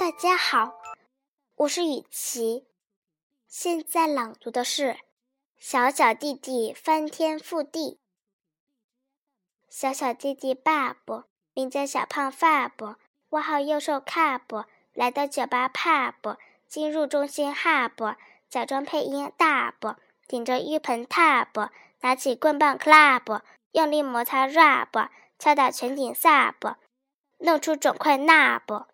大家好，我是雨琪，现在朗读的是《小小弟弟翻天覆地》。小小弟弟 Bob，名叫小胖发布外号又瘦 Cub，来到酒吧 Pub，进入中心 Hub，假装配音 Dub，顶着浴盆 Tub，拿起棍棒 Club，用力摩擦 Rub，敲打全景 Sub，弄出肿块 Nub。